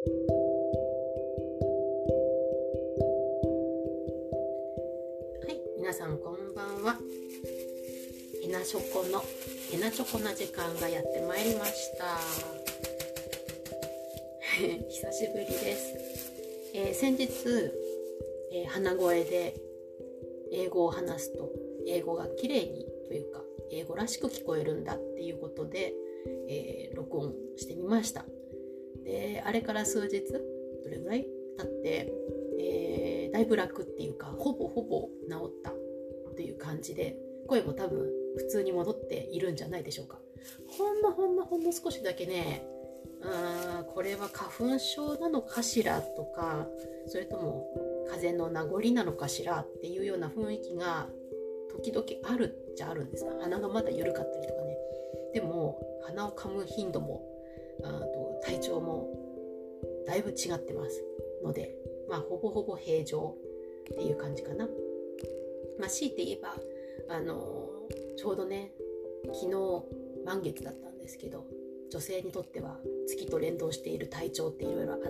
はい皆さんこんばんは。ヘナショコのヘナチョコな時間がやってまいりました。久しぶりです、えー先日、えー鼻声で英語を話すと英語が綺麗にというか英語らしく聞こえるんだっていうことで、えー録音してみました。であれから数日どれぐらい経って、えーだいぶ楽っていうかほぼほぼ治ったという感じで声も多分普通に戻っているんじゃないでしょうか。ほんのほんのほんの少しだけねあーこれは花粉症なのかしらとかそれとも風邪の名残なのかしらっていうような雰囲気が時々あるっちゃあるんです。鼻がまだ緩かったりとかね。でも鼻を噛む頻度もあと体調もだいぶ違ってますのでまあほぼほぼ平常っていう感じかな。まあ強いて言えばあのちょうどね昨日満月だったんですけど女性にとっては月と連動している体調っていろいろあって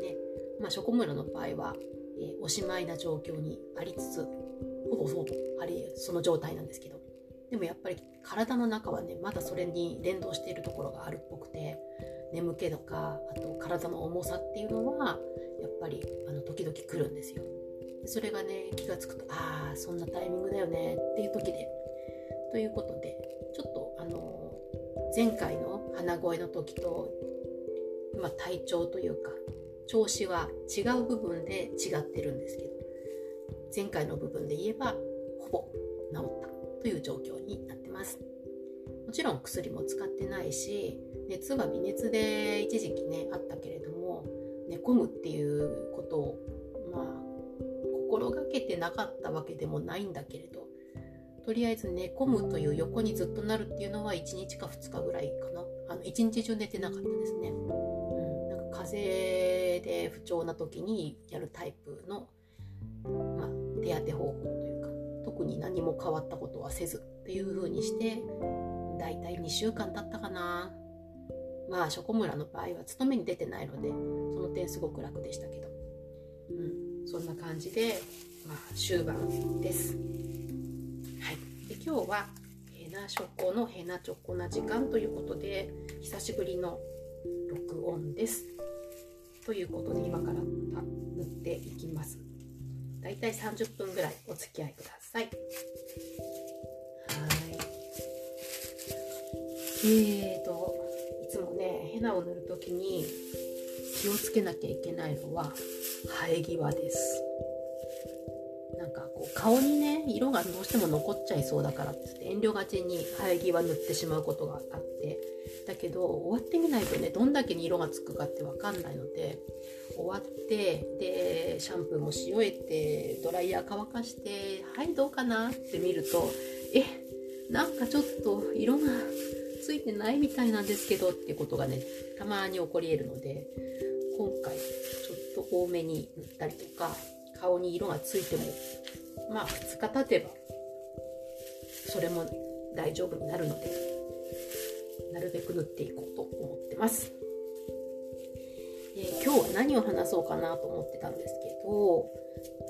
ねまあショコムラの場合は、えーおしまいな状況にありつつほぼほぼありその状態なんですけどでもやっぱり体の中はねまだそれに連動しているところがあるっぽくて眠気とかあと体の重さっていうのはやっぱりあの時々来るんですよ。それがね気がつくとああそんなタイミングだよねっていう時で。ということでちょっとあの前回の鼻声の時と、まあ、体調というか調子は違う部分で違ってるんですけど前回の部分で言えばほぼ治ったという状況になってます。もちろん薬も使ってないし熱は微熱で一時期ねあったけれども寝込むっていうことをまあ心がけてなかったわけでもないんだけれどとりあえず寝込むという横にずっとなるっていうのは1日か2日ぐらいかな。あの1日中寝てなかったですね、うん、なんか風邪で不調な時にやるタイプの、まあ、手当て方法というか特に何も変わったことはせずっていう風にしてだいたい2週間経ったかな。まあショコムラの場合は勤めに出てないのでその点すごく楽でしたけど、うん、そんな感じで、まあ、終盤です。はい、で今日はヘナショコのヘナチョコな時間ということで久しぶりの録音です。ということで今から塗っていきます。だいたい30分ぐらいお付き合いください。はい。えーと、ヘナを塗るときに気をつけなきゃいけないのは生え際です。なんかこう顔にね、色がどうしても残っちゃいそうだからってって遠慮がちに生え際塗ってしまうことがあって、だけど終わってみないとね、どんだけに色がつくかってわかんないので、終わってでシャンプーもし終えてドライヤー乾かしてはいどうかなって見るとえなんかちょっと色がついてないみたいなんですけどっていうことがねたまに起こり得るので今回ちょっと多めに塗ったりとか顔に色がついてもまあ2日経てばそれも大丈夫になるのでなるべく塗っていこうと思ってます。えー今日は何を話そうかなと思ってたんですけど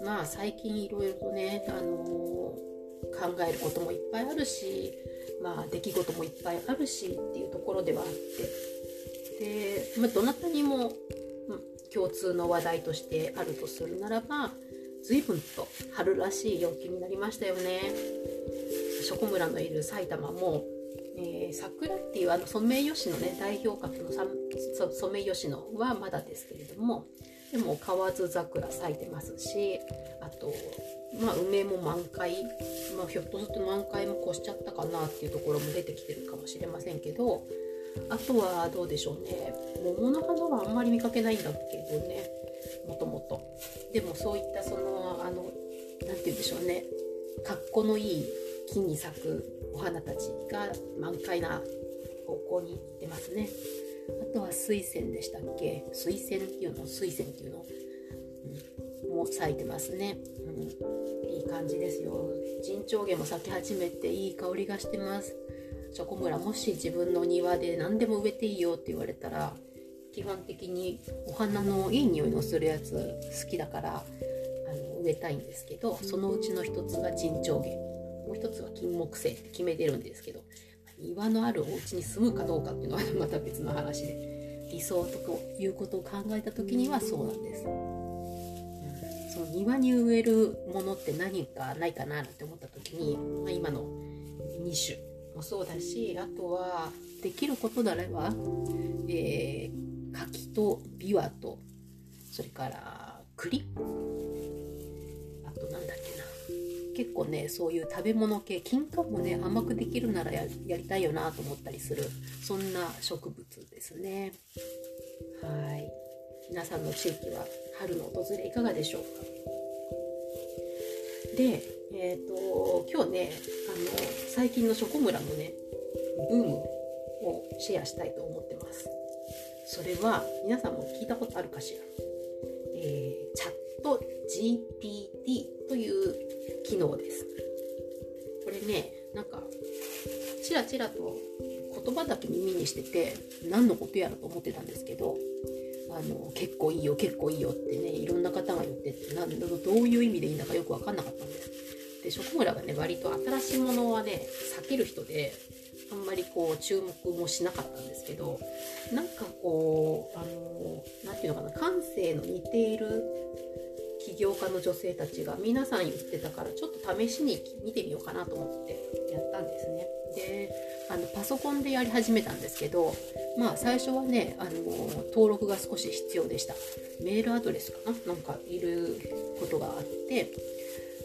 まあ最近いろいろとね、あのー考えることもいっぱいあるしまあ出来事もいっぱいあるしっていうところではあってで、まあ、どなたにも、共通の話題としてあるとするならば随分と春らしい陽気になりましたよね。ショコムラのいる埼玉もえー桜っていうあのソメイヨシノね代表格のソメイヨシノはまだですけれどもでも河津桜咲いてますしあと、まあ、梅も満開、まあ、ひょっとすると満開も越しちゃったかなっていうところも出てきてるかもしれませんけど。あとはどうでしょうね。桃の花はあんまり見かけないんだけどね。もともと。でもそういったそのあのなんて言うんでしょうね。格好のいい木に咲くお花たちが満開な方向に行ってますね。あとは水仙でしたっけ？水仙っていうの？水仙っていうの、うん、も咲いてますね、うん、いい感じですよ。陣長毛も咲き始めていい香りがしてます。チョコムラもし自分の庭で何でも植えていいよって言われたら基本的にお花のいい匂いのするやつ好きだからあの植えたいんですけどそのうちの一つが陣長芸もう一つは金木犀って決めてるんですけど庭のあるお家に住むかどうかっていうのはまた別の話で理想ということを考えた時にはそうなんです。その庭に植えるものって何かないかなって思った時に、まあ、今の2種もそうだしあとはできることであれば、えー、柿とビワとそれから栗。あとなんだっけな。結構ねそういう食べ物系金柑もね甘くできるならやりたいよなと思ったりするそんな植物ですね。はい。皆さんの地域は春の訪れいかがでしょうか？でえっ、ー、と今日ねあの最近のショコムラのねブームをシェアしたいと思ってます。それは皆さんも聞いたことあるかしら、えー、チャット GPT という機能です。これねなんかちらちらと言葉だけ耳にしてて何のことやらと思ってたんですけどあの結構いいよ結構いいよってねいろんな方が言っててなんどういう意味でいいんだかよく分かんなかったんですで職村がね割と新しいものはね避ける人であんまりこう注目もしなかったんですけどなんかこうあの何て言うのかな感性の似ている起業家の女性たちが皆さん言ってたからちょっと試しに見てみようかなと思ってやったんですね。であのパソコンでやり始めたんですけどまあ最初はねあの登録が少し必要でした。メールアドレスかな？なんかいることがあって。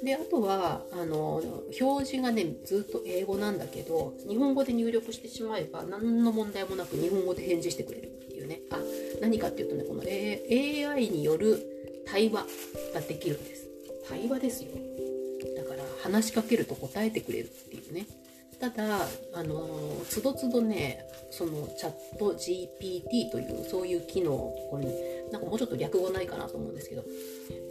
であとはあの表示がねずっと英語なんだけど日本語で入力してしまえば何の問題もなく日本語で返事してくれるっていうね。あ何かっていうとねこの、A、AI による対話ができるんです。対話ですよ。だから話しかけると答えてくれるっていうね。ただあのつどつどねそのチャット GPT というそういう機能これ、ね、なんかもうちょっと略語ないかなと思うんですけど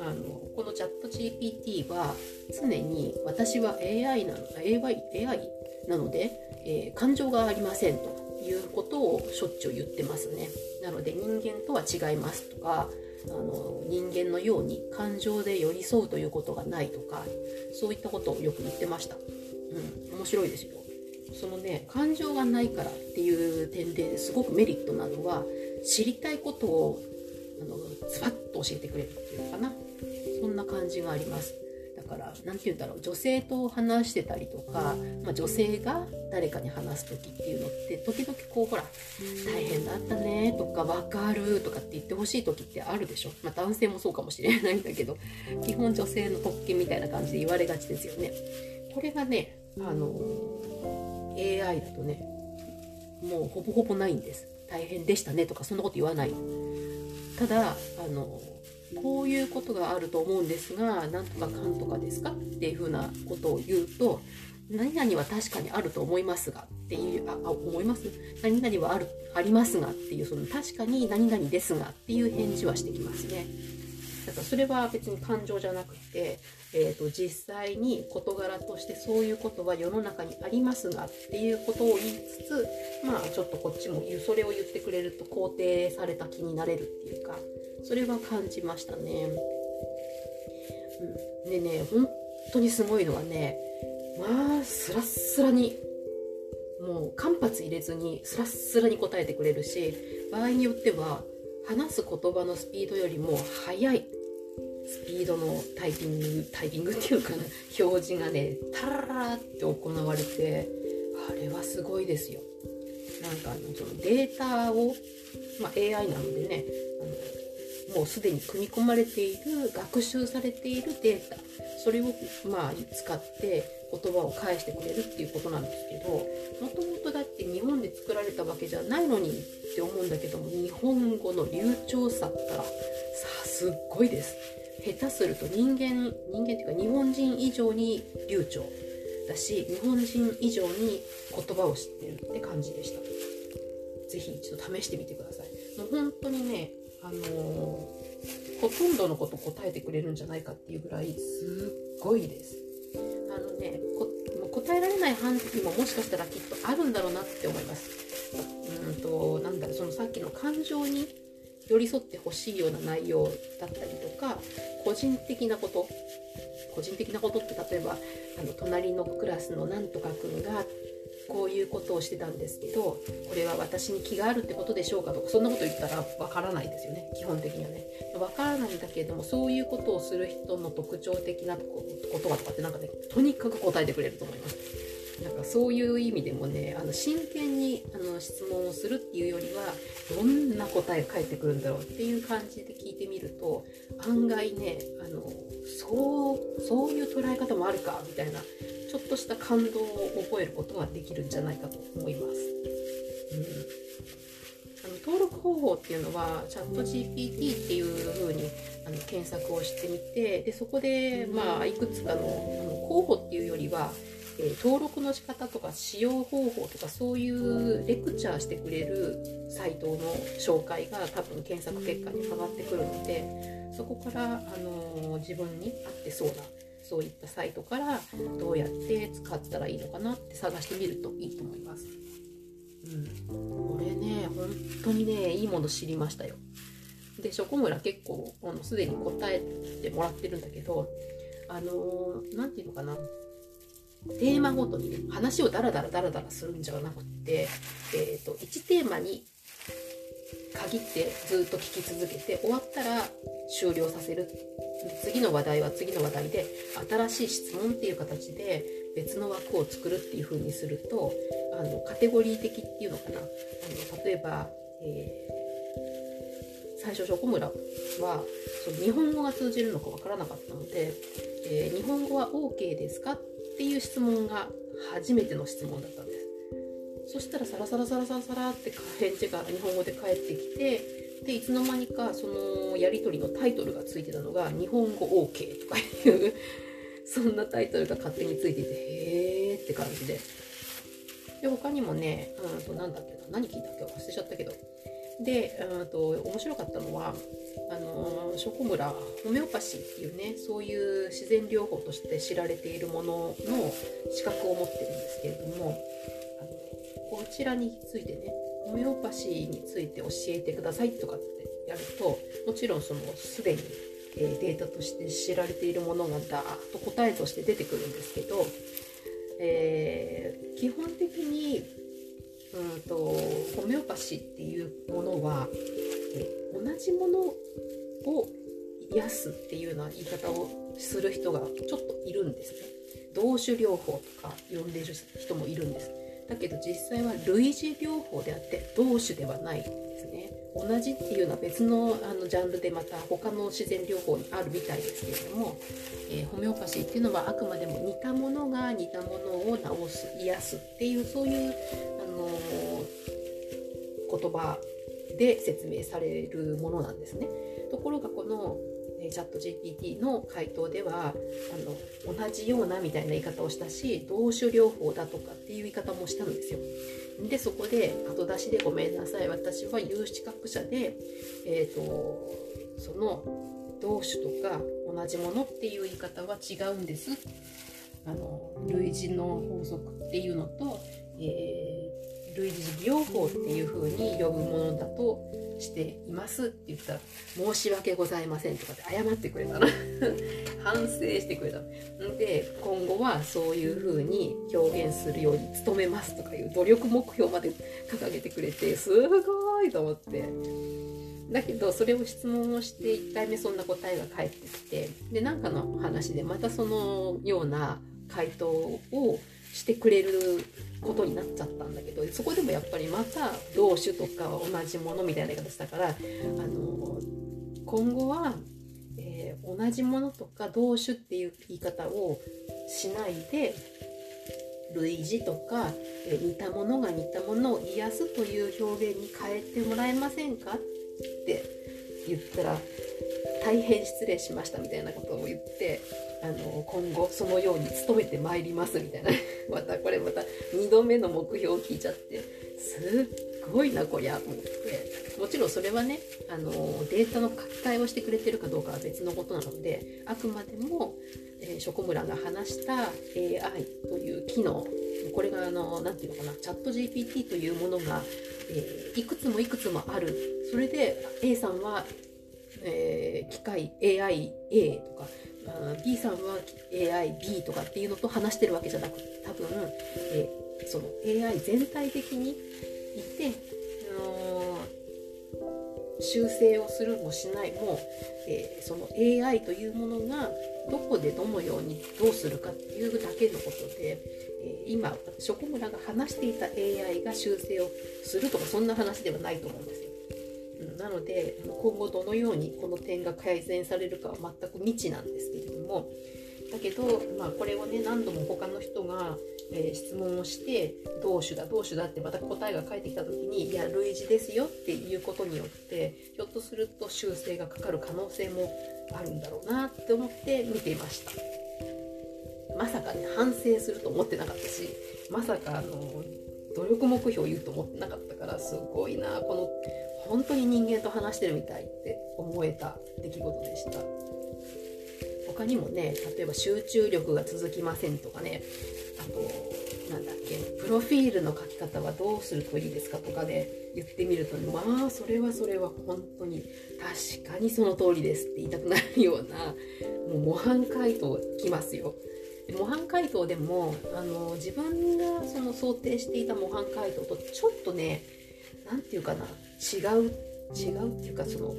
あのこのチャット GPT は常に私は AI なの AI, AI なので、えー、感情がありませんということをしょっちゅう言ってますね。なので人間とは違いますとかあの人間のように感情で寄り添うということがないとかそういったことをよく言ってました、うん、面白いですよ。そのね感情がないからっていう点ですごくメリットなのは知りたいことをあのズバッと教えてくれるっていうかな。そんな感じがあります。だから何て言うんだろう。女性と話してたりとか、まあ、女性が誰かに話す時っていうのって時々こうほら「大変だったね」とか「分かる」とかって言ってほしい時ってあるでしょ、まあ、男性もそうかもしれないんだけど基本女性の特権みたいな感じで言われがちですよね。これがねあの AI だとねもうほぼほぼないんです。大変でしたねとかそんなこと言わない。ただあのこういうことがあると思うんですがなんとかかんとかですか？っていうふうなことを言うと何々は確かにあると思いますがっていうああ思います？何々はあるありますがっていうその確かに何々ですがっていう返事はしてきますね。だからそれは別に感情じゃなくて、えーと、実際に事柄としてそういうことは世の中にありますがっていうことを言いつつまあちょっとこっちもそれを言ってくれると肯定された気になれるっていうかそれは感じましたね。うん、でね本当にすごいのはねまあスラッスラにもう間髪入れずにスラッスラに答えてくれるし場合によっては話す言葉のスピードよりも速いスピードのタイピングタイピングっていうかな。表示がねタラララって行われてあれはすごいですよ。なんかあのそのデータを、まあ、AI なのでねあのもうすでに組み込まれている学習されているデータ。それをまあ使って言葉を返してくれるっていうことなんですけどもともとだって日本で作られたわけじゃないのにって思うんだけども日本語の流暢さったらさすっごいです。下手すると人間人間っていうか日本人以上に流暢だし日本人以上に言葉を知ってるって感じでした。是非一度試してみてください。もう本当にねあのー、ほとんどのこと答えてくれるんじゃないかっていうぐらいすっごいです。あのね答えられない範囲ももしかしたらきっとあるんだろうなって思います。うんとなんだろうそのさっきの感情に寄り添ってほしいような内容だったりとか個人的なこと個人的なことって例えばあの隣のクラスのなんとかくんがこういうことをしてたんですけどこれは私に気があるってことでしょうかとかそんなこと言ったらわからないですよね基本的にはね。わからないんだけれどもそういうことをする人の特徴的なことはとかってなんかねとにかく答えてくれると思います。なんかそういう意味でもねあの真剣にあの質問をするっていうよりはどんな答えが返ってくるんだろうっていう感じで聞いてみると案外ねあのそうそういう捉え方もあるかみたいなちょっとした感動を覚えることができるんじゃないかと思います。うんあの登録方法っていうのはチャット GPT っていう風にあの検索をしてみてでそこで、まあ、いくつかのあの候補っていうよりはえ登録の仕方とか使用方法とかそういうレクチャーしてくれるサイトの紹介が多分検索結果に上がってくるのでそこから、あの自分に合ってそうなそういったサイトからどうやって使ったらいいのかなって探してみるといいと思います。うん、これね本当にねいいもの知りましたよ。でショコムラ結構あのすでに答えてもらってるんだけどあの何て言うのかなテーマごとにね話をダラダラダラダラするんじゃなくて、えーと、1テーマに限ってずっと聞き続けて終わったら終了させる。次の話題は次の話題で新しい質問っていう形で別の枠を作るっていう風にするとあのカテゴリー的っていうのかな。あの例えば、えー、最初ショコムラはその日本語が通じるのかわからなかったので、えー、日本語は OK ですかっっていう質問が初めての質問だったんです。そしたらサラサラサラサラサラって返事が日本語で返ってきてでいつの間にかそのやり取りのタイトルがついてたのが「日本語 OK」とかいうそんなタイトルが勝手についていてへーって感じで。で他にもねうんとなんだっけな何聞いたっけ忘れちゃったけど。で、うんと、面白かったのはあのショコムラホメオパシーっていうねそういう自然療法として知られているものの資格を持ってるんですけれどもあのこちらについてねホメオパシーについて教えてくださいとかってやるともちろんそのすでに、え、データとして知られているものがダーッと答えとして出てくるんですけど、えー、基本的にうんとホメオパシーっていうものは同じものを癒すっていうような言い方をする人がちょっといるんですね。同種療法とか呼んでる人もいるんです。だけど実際は類似療法であって同種ではないんですね。同じっていうのは別のあのジャンルでまた他の自然療法にあるみたいですけれども、えー、ホメオパシーっていうのはあくまでも似たものが似たものを治す癒すっていうそういうあの言葉で説明されるものなんですね。ところがこのチャット GPT の回答ではあの同じようなみたいな言い方をしたし同種療法だとかっていう言い方もしたんですよ。でそこで後出しでごめんなさい私は有資格者で、えーと、その同種とか同じものっていう言い方は違うんです。あの類似の法則っていうのと、えー類似療法っていう風に呼ぶものだとしていますって言ったら申し訳ございませんとかって謝っ てくれたの。反省してくれた。ので今後はそういう風に表現するように努めますとかいう努力目標まで掲げてくれてすごいと思って。だけどそれを質問をして1回目そんな答えが返ってきてで何かの話でまたそのような回答をしてくれることになっちゃったんだけどそこでもやっぱりまた同種とか同じものみたいな言い方したからあの今後は、えー、同じものとか同種っていう言い方をしないで類似とか、えー、似たものが似たものを癒すという表現に変えてもらえませんかって言ったら大変失礼しましたみたいなことを言ってあの今後そのように努めてまいりますみたいな。またこれまた2度目の目標を聞いちゃってすっごいなこりゃと思って。もちろんそれはねあのデータの書き換えをしてくれてるかどうかは別のことなのであくまでも、えー、ショコムラが話した AI という機能。これがあの何て言うのかなチャット GPT というものが、えー、いくつもいくつもある。それで A さんは、えー、機械 AIA とか B さんは AIB とかっていうのと話してるわけじゃなくて多分、えー、その AI 全体的にいて、あのー、修正をするもしないも、えー、その AI というものがどこでどのようにどうするかっていうだけのことで、えー、今職村が話していた AI が修正をするとかそんな話ではないと思うんですよ。なので今後どのようにこの点が改善されるかは全く未知なんですけれどもだけど、まあ、これをね何度も他の人が、え、質問をして同種だ同種だってまた答えが返ってきた時にいや類似ですよっていうことによってひょっとすると修正がかかる可能性もあるんだろうなって思って見ていましたまさかね反省すると思ってなかったしまさかあの努力目標を言うと思ってなかったからすごいなこの本当に人間と話してるみたいって思えた出来事でした。他にもね例えば集中力が続きませんとかねあとなんだっけプロフィールの書き方はどうするといいですかとかで、ね、言ってみると、まあそれはそれは本当に確かにその通りですって言いたくなるようなもう模範回答きますよ。模範回答でもあの自分がその想定していた模範回答とちょっとね何て言うかな違う違うっていうかその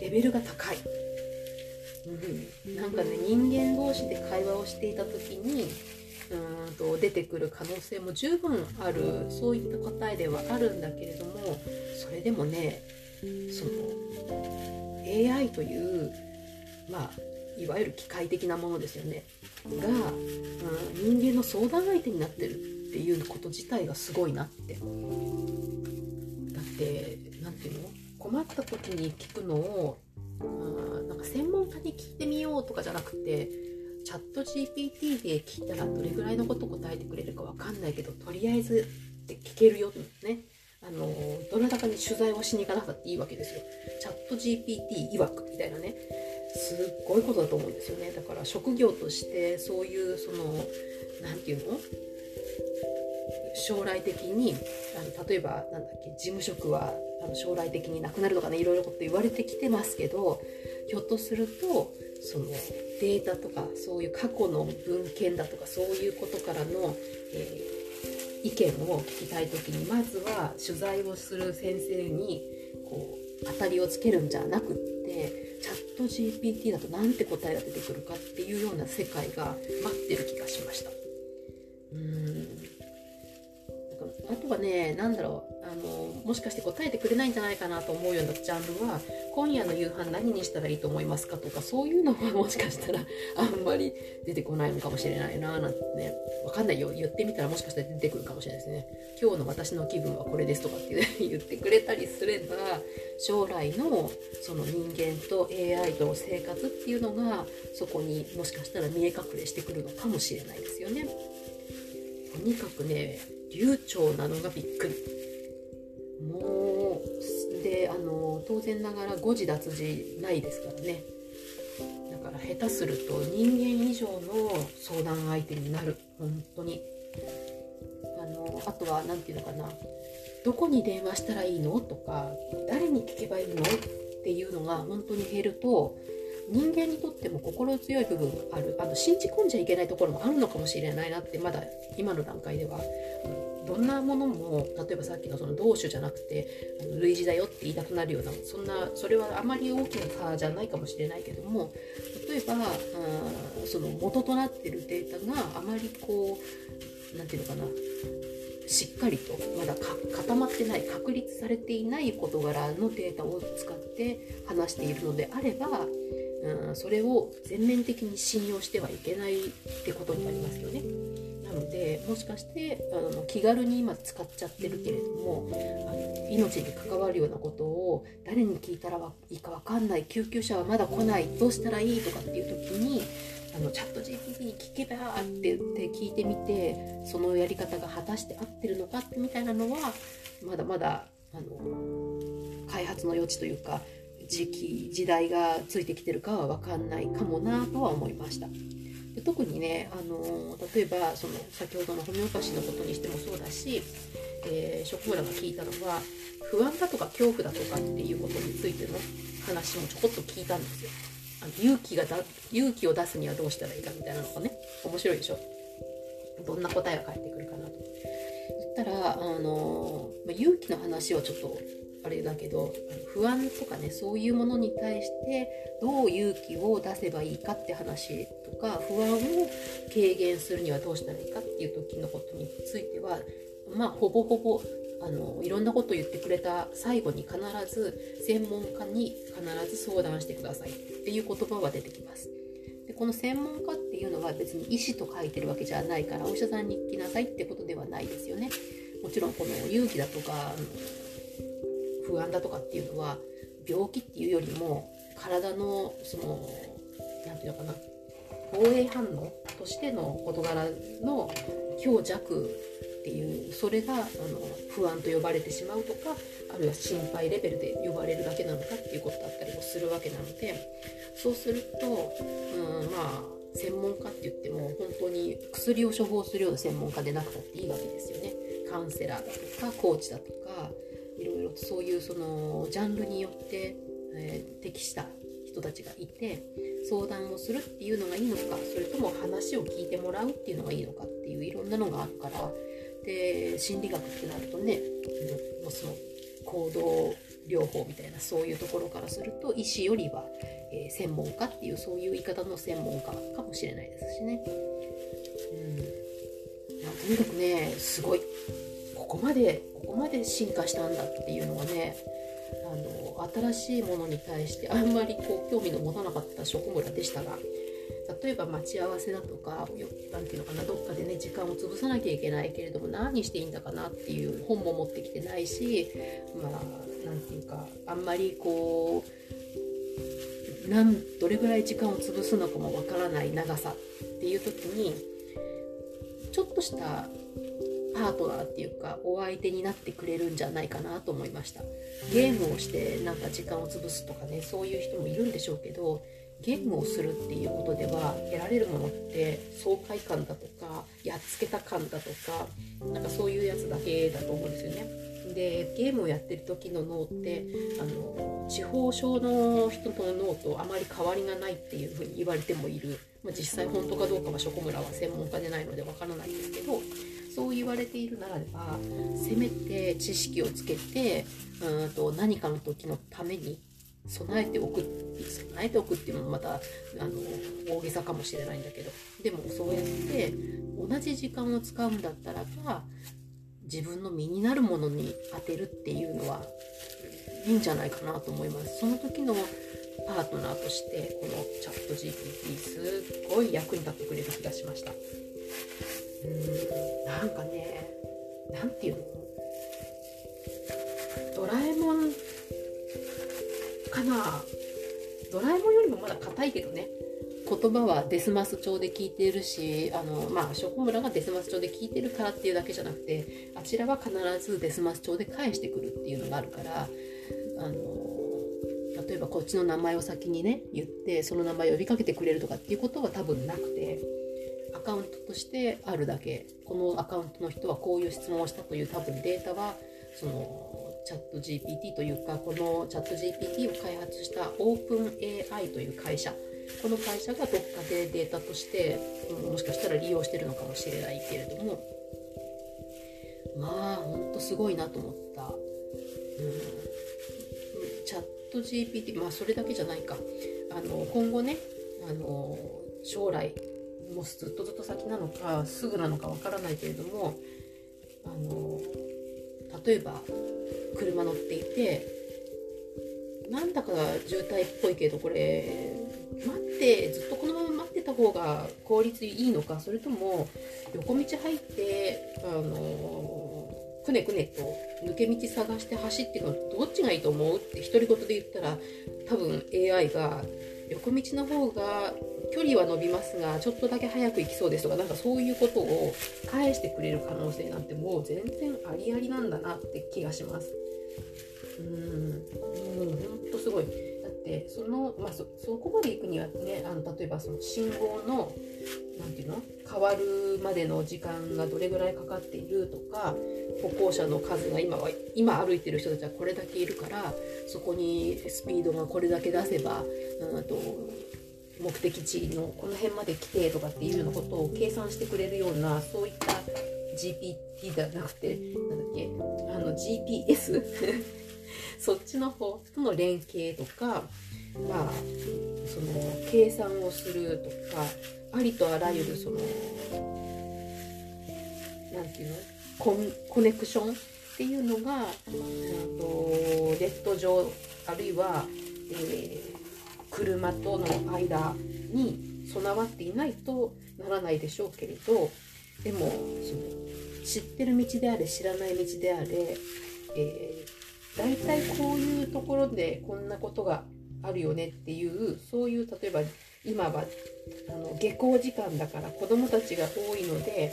レベルが高い、うん、なんかね人間同士で会話をしていた時にうんと出てくる可能性も十分ある。そういった答えではあるんだけれどもそれでもねその AI というまあいわゆる機械的なものですよね。が、うん、人間の相談相手になってるっていうこと自体がすごいなって。だって何て言うの？困った時に聞くのをあなんか専門家に聞いてみようとかじゃなくてチャット GPT で聞いたらどれぐらいのこと答えてくれるか分かんないけどとりあえずって聞けるよってね。あのどなたかに取材をしに行かなくていいわけですよ。チャット GPT 曰くみたいなね。すっごいことだと思うんですよね。だから職業としてそういうその何て言うの？将来的にあの例えばなんだっけ事務職はあの将来的になくなるとかねいろいろこと言われてきてますけどひょっとするとそのデータとかそういう過去の文献だとかそういうことからの、えー、意見を聞きたい時にまずは取材をする先生にこう当たりをつけるんじゃなくってット GPT だと何て答えが出てくるかっていうような世界が待ってる気がしました。うんあとはね、何だろう、あの、もしかして答えてくれないんじゃないかなと思うようなジャンルは、今夜の夕飯何にしたらいいと思いますかとか、そういうのはもしかしたらあんまり出てこないのかもしれないな、なんてね。わかんないよ。言ってみたらもしかしたら出てくるかもしれないですね。今日の私の気分はこれですとかって、言ってくれたりすれば、将来のその人間と AI との生活っていうのが、そこにもしかしたら見え隠れしてくるのかもしれないですよね。とにかくね、流暢なのがびっくり。もうであの当然ながら誤字脱字ないですからね。だから下手すると人間以上の相談相手になる。本当に。あのあとは何て言うのかな。どこに電話したらいいの？とか誰に聞けばいいの？っていうのが本当に減ると人間にとっても心強い部分があるあの信じ込んじゃいけないところもあるのかもしれないなってまだ今の段階では、どんなものも例えばさっきのその同種じゃなくて類似だよって言いたくなるようなそんなそれはあまり大きな差じゃないかもしれないけども例えばあその元となってるデータがあまりこう何て言うのかなしっかりとまだ固まってない確立されていない事柄のデータを使って話しているのであればうん、それを全面的に信用してはいけないってことになりますよね。なのでもしかしてあの気軽に今使っちゃってるけれどもあの命に関わるようなことを誰に聞いたらいいか分かんない救急車はまだ来ないどうしたらいいとかっていう時にあのチャット GPT に聞けばって言って聞いてみてそのやり方が果たして合ってるのかってみたいなのはまだまだあの開発の余地というか時期時代がついてきてるかは分かんないかもなとは思いました。で特にねあの例えばその先ほどのホメオパシーのことにしてもそうだし、えー、職村が聞いたのは不安だとか恐怖だとかっていうことについての話もちょこっと聞いたんですよ。あの勇気がだ勇気を出すにはどうしたらいいかみたいなのがね面白いでしょ。どんな答えが返ってくるかなと。言ったらあの、ま勇気の話はちょっとあれだけど不安とかねそういうものに対してどう勇気を出せばいいかって話とか不安を軽減するにはどうしたらいいかっていう時のことについてはまあほぼほぼあのいろんなことを言ってくれた最後に必ず専門家に必ず相談してくださいっていう言葉は出てきます。でこの専門家っていうのは別に医師と書いてるわけじゃないからお医者さんに来なさいってことではないですよね。もちろんこの勇気だとか不安だとかっていうのは病気っていうよりも体のその何て言うのかな防衛反応としての事柄の強弱っていうそれがあの不安と呼ばれてしまうとかあるいは心配レベルで呼ばれるだけなのかっていうことだったりもするわけなのでそうすると、うん、まあ専門家って言っても本当に薬を処方するような専門家でなくたっていいわけですよね。カウンセラーだとかコーチだとかいろいろそういうそのジャンルによって、えー、適した人たちがいて相談をするっていうのがいいのかそれとも話を聞いてもらうっていうのがいいのかっていういろんなのがあるからで心理学ってなるとねもうその行動療法みたいなそういうところからすると医師よりは、えー、専門家っていうそういう言い方の専門家かもしれないですしね。うん、とにかくねすごいここまでここまで進化したんだっていうのがねあの新しいものに対してあんまりこう興味の持たなかった職村でしたが例えば待ち合わせだとか何て言うのかなどっかでね時間を潰さなきゃいけないけれども何していいんだかなっていう本も持ってきてないしまあ何て言うかあんまりこうなんどれぐらい時間を潰すのかもわからない長さっていう時にちょっとしたパートナーっていうかお相手になってくれるんじゃないかなと思いました。ゲームをしてなんか時間を潰すとかねそういう人もいるんでしょうけどゲームをするっていうことでは得られるものって爽快感だとかやっつけた感だとかなんかそういうやつだけだと思うんですよね。でゲームをやってる時の脳ってあの地方症の人の脳とあまり変わりがないっていうふうに言われてもいる、まあ、実際本当かどうかは職村は専門家でないのでわからないんですけどそう言われているならばせめて知識をつけてうんと何かの時のために備えておく備えておくっていうのもまたあの大げさかもしれないんだけどでもそうやって同じ時間を使うんだったらば自分の身になるものに当てるっていうのはいいんじゃないかなと思います。その時のパートナーとしてこのチャット GPT すっごい役に立ってくれる気がしました。なんかね何て言うの？ドラえもんかな。ドラえもんよりもまだ硬いけどね。言葉はデスマス調で聞いてるしあのまあ職村がデスマス調で聞いてるからっていうだけじゃなくてあちらは必ずデスマス調で返してくるっていうのがあるからあの例えばこっちの名前を先にね言ってその名前を呼びかけてくれるとかっていうことは多分なくて。カウントとしてあるだけ。このアカウントの人はこういう質問をしたという多分データはそのチャット GPT というかこのチャット GPT を開発したオープン AI という会社。この会社がどっかでデータとして、うん、もしかしたら利用してるのかもしれないけれども。まあほんとすごいなと思った、うん、チャット GPT まあそれだけじゃないか。あの今後ねあの将来もうずっとずっと先なのかすぐなのかわからないけれどもあの例えば車乗っていてなんだか渋滞っぽいけどこれ待ってずっとこのまま待ってた方が効率いいのかそれとも横道入ってあのくねくねと抜け道探して走っていくのどっちがいいと思う？って独り言で言ったら多分 AI が横道の方が距離は伸びますがちょっとだけ早く行きそうですとかなんかそういうことを返してくれる可能性なんてもう全然ありありなんだなって気がします。うんうんほんとすごいだってその、まあそ、そこまで行くにはねあの例えばその信号の何て言うの？変わるまでの時間がどれぐらいかかっているとか歩行者の数が今は今歩いてる人たちはこれだけいるからそこにスピードがこれだけ出せばうんと目的地のこの辺まで来てとかっていうようなことを計算してくれるようなそういった GPT じゃなくてなんだっけ？あの GPS そっちの方との連携とかまあその計算をするとかありとあらゆるその何て言うの？ココネクションっていうのがとネット上あるいは、えー、車との間に備わっていないとならないでしょうけれどでもその知ってる道であれ知らない道であれ、えー、大体こういうところでこんなことがあるよねっていうそういう例えば今はあの下校時間だから子どもたちが多いので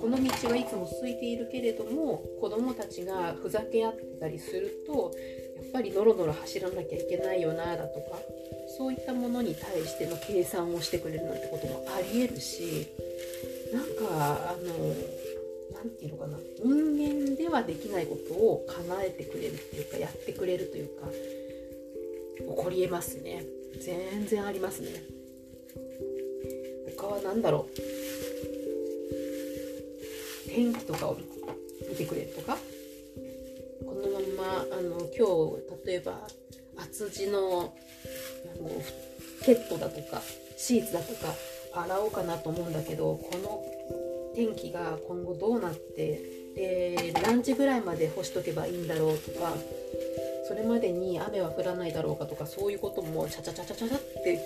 この道はいつも空いているけれども子どもたちがふざけ合ってたりするとやっぱりノロノロ走らなきゃいけないよなだとかそういったものに対しての計算をしてくれるなんてこともありえるしなんかあの何て言うのかな人間ではできないことを叶えてくれるっていうかやってくれるというか起こりえますね。全然ありますね。他は何だろう。天気とかを見てくれとか。このままあの今日例えば厚地のあのケットだとかシーツだとか洗おうかなと思うんだけどこの天気が今後どうなってで何時ぐらいまで干しとけばいいんだろうとかそれまでに雨は降らないだろうかとかそういうこともチャチャチャチャチャって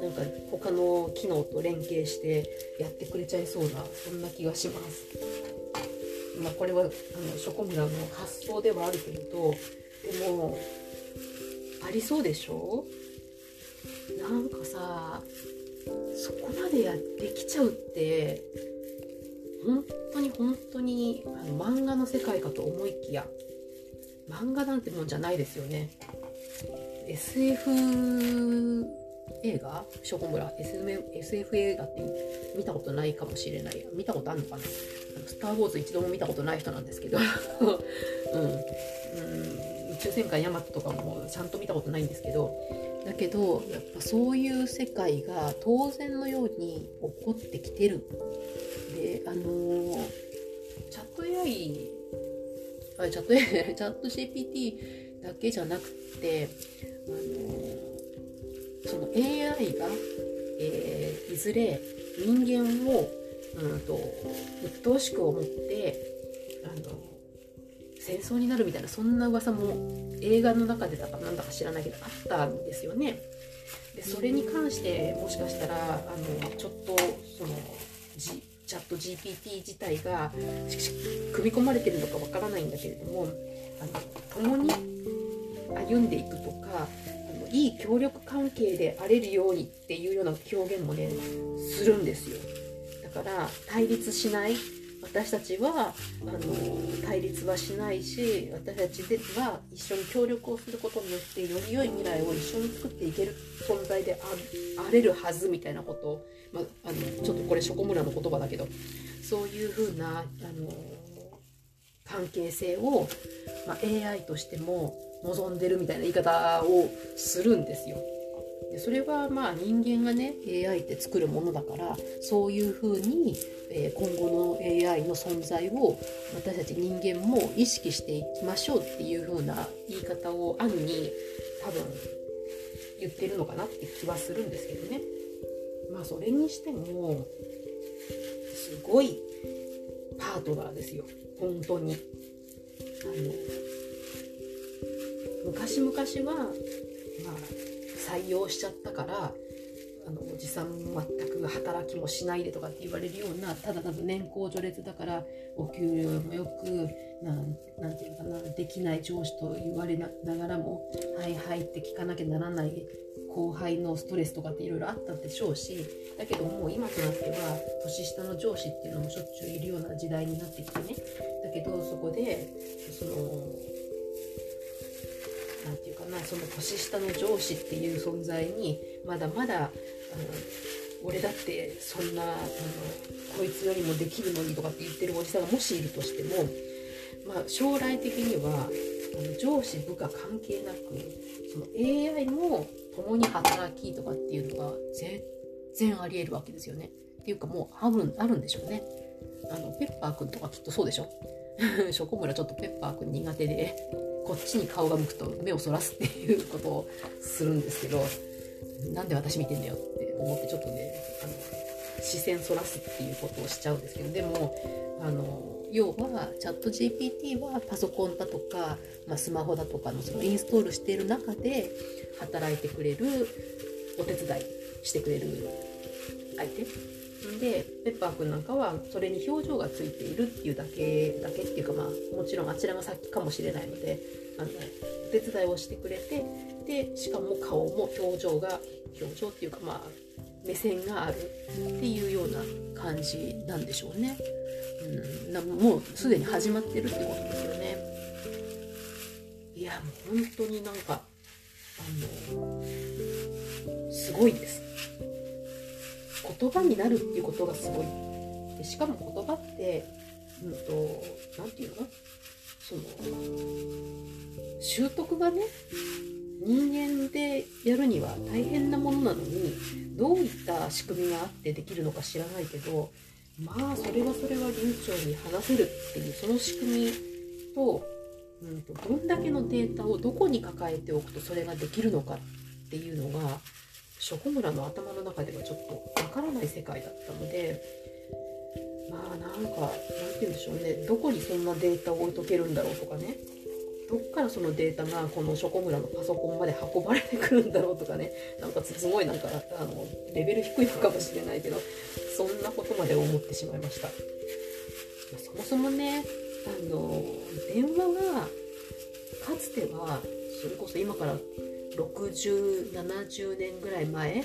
なんか他の機能と連携してやってくれちゃいそうなそんな気がします。まあ、これはあのショコムラの発想ではあるけれどでもありそうでしょ？なんかさそこまでやできちゃうって本当に本当にあの漫画の世界かと思いきや漫画なんてもんじゃないですよね。SF 映画？ショコムラ？SF 映画って見たことないかもしれない。見たことあるのかな？スター・ウォーズ一度も見たことない人なんですけど。うん、うん、宇宙戦艦ヤマトとかもちゃんと見たことないんですけど。だけどやっぱそういう世界が当然のように起こってきてる。であのー、チャット AI あチャット AI チャット GPT だけじゃなくてあの、その AI が、えー、いずれ人間をうんと鬱陶しく思ってあの戦争になるみたいなそんな噂も映画の中でだかなんだか知らないけどあったんですよね。でそれに関してもしかしたらあのちょっとそのチャット GPT 自体が組み込まれてるのかわからないんだけれどもあの共に歩んでいくとかあのいい協力関係であれるようにっていうような表現もねするんですよ。だから対立しない私たちはあの対立はしないし私たちでは一緒に協力をすることによってより良い未来を一緒に作っていける存在であれるはずみたいなことを、まあ、のちょっとこれショコムラの言葉だけどそういうふうなあの関係性を、まあ、AI としても望んでるみたいな言い方をするんですよ。でそれはまあ人間がね AI って作るものだからそういうふうに、え、今後の AI の存在を私たち人間も意識していきましょうっていうふうな言い方を暗に多分言ってるのかなって気はするんですけどね。まあそれにしてもすごいパートナーですよ。本当に。あの昔々はまあ採用しちゃったからあのおじさん全く働きもしないでとかって言われるようなただただ年功序列だからお給料もよくなんていうかなできない上司と言われながらも「はいはい」って聞かなきゃならない後輩のストレスとかっていろいろあったでしょうしだけどもう今となっては年下の上司っていうのもしょっちゅういるような時代になってきてね。だけどそこでそのなその年下の上司っていう存在にまだまだあの俺だってそんなあのこいつよりもできるのにとかって言ってるおじさんがもしいるとしても、まあ、将来的にはあの上司部下関係なくその AI も共に働きとかっていうのが全然ありえるわけですよね。っていうかもうあるあるんでしょうね。あのペッパーくんとかきっとそうでしょ。ショコムラちょっとペッパーくん苦手でこっちに顔が向くと目をそらすっていうことをするんですけどなんで私見てんだよって思ってちょっとねあの視線そらすっていうことをしちゃうんですけどでもあの要はチャット GPT はパソコンだとか、まあ、スマホだとかのそのインストールしている中で働いてくれるお手伝いしてくれる相手でペッパーくんなんかはそれに表情がついているっていうだけだけっていうかまあもちろんあちらが先かもしれないのであのお手伝いをしてくれてでしかも顔も表情が表情っていうかまあ目線があるっていうような感じなんでしょうね。うん、なもうすでに始まってるってことですよね。いやもう本当になんかあのすごいです。言葉になるっていうことがすごい。でしかも言葉って、うんと、何て言うの？その、習得がね、人間でやるには大変なものなのにどういった仕組みがあってできるのか知らないけどまあそれはそれは流暢に話せるっていうその仕組みと,、うんと、どんだけのデータをどこに抱えておくとそれができるのかっていうのがショコムラの頭の中ではちょっとわからない世界だったのでまあなんかなんて言うんでしょうねどこにそんなデータを置いとけるんだろうとかねどっからそのデータがこのショコムラのパソコンまで運ばれてくるんだろうとかねなんかすごいなんかあのレベル低いのかもしれないけどそんなことまで思ってしまいましたそもそもねあの電話がかつてはそれこそ今から6070年ぐらい前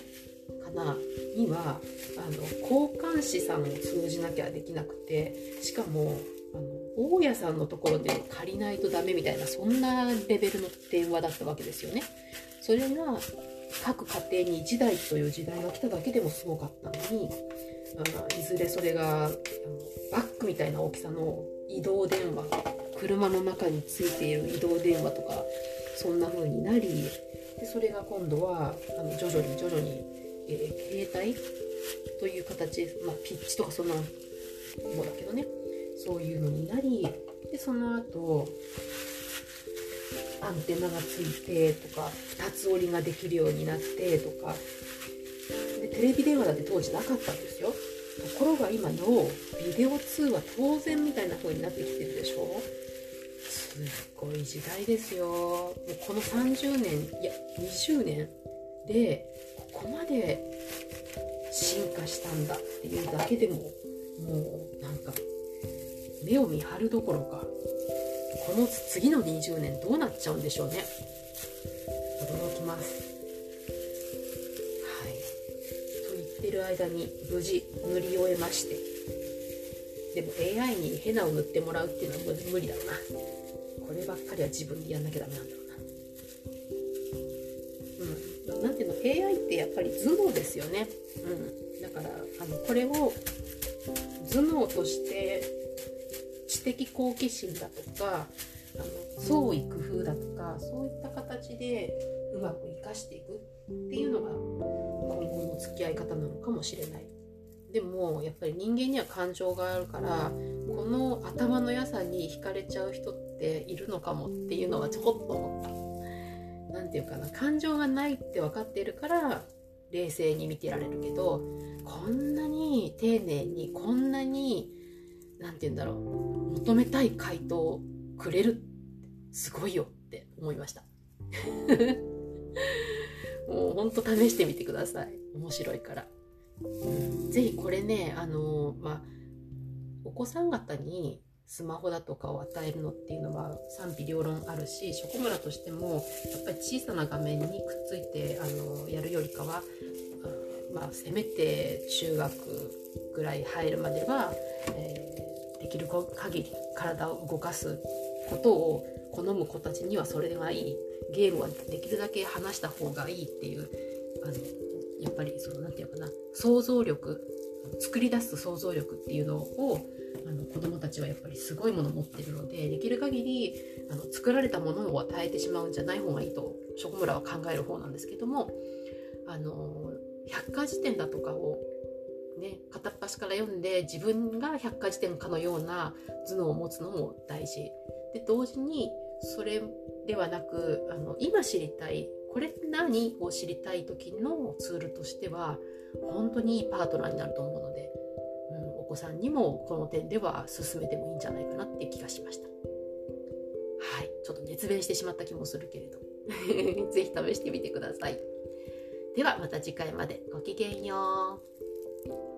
かなにはあの交換士さんを通じなきゃできなくてしかもあの大家さんのところで借りないとダメみたいなそんなレベルの電話だったわけですよね。それが各家庭に1台という時代が来ただけでもすごかったのにあいずれそれがあのバッグみたいな大きさの移動電話車の中についている移動電話とかそんな風になりでそれが今度はあの徐々に徐々に、えー、携帯という形、まあ、ピッチとかそんなもだけどね。そういうのになりでその後アンテナがついてとか2つ折りができるようになってとか。でテレビ電話だって当時なかったんですよ。ところが今のビデオ通話当然みたいな風になってきてるでしょ。すっごい時代ですよ。もうこの30年いや20年でここまで進化したんだっていうだけでももうなんか目を見張るどころかこの次の20年どうなっちゃうんでしょうね。驚きます。はい。と言ってる間に無事塗り終えまして。でも AI にヘナを塗ってもらうっていうのは無理だろうな。こればっかりは自分でやんなきゃダメなんだろうな。うん。なんていうの？AI ってやっぱり頭脳ですよね。うん。だからあのこれを頭脳として知的好奇心だとかあの創意工夫だとかそういった形でうまく生かしていくっていうのが今後の付き合い方なのかもしれない。でもやっぱり人間には感情があるからこの頭の良さに惹かれちゃう人っているのかもっていうのはちょこっと思った。何て言うかな感情がないって分かっているから冷静に見てられるけどこんなに丁寧にこんなに何て言うんだろう求めたい回答をくれるすごいよって思いました。もうほんと試してみてください。面白いから、ぜひこれねあのまあお子さん方にスマホだとかを与えるのっていうのは賛否両論あるしショコムラとしてもやっぱり小さな画面にくっついてあのやるよりかは、まあ、せめて中学ぐらい入るまでは、えーできる限り体を動かすことを好む子たちにはそれがいいゲームはできるだけ離した方がいいっていうあのやっぱりその何て言うかな想像力作り出す想像力っていうのをあの子どもたちはやっぱりすごいもの持ってるのでできる限りあの作られたものを与えてしまうんじゃない方がいいと職村は考える方なんですけどもあの百科事典だとかをね、片っ端から読んで自分が百科事典かのような頭脳を持つのも大事。で同時にそれではなくあの今知りたいこれ何を知りたい時のツールとしては本当にいいパートナーになると思うので、うん、お子さんにもこの点では進めてもいいんじゃないかなって気がしました。はいちょっと熱弁してしまった気もするけれど。是非試してみてください。ではまた次回まで。ごきげんよう。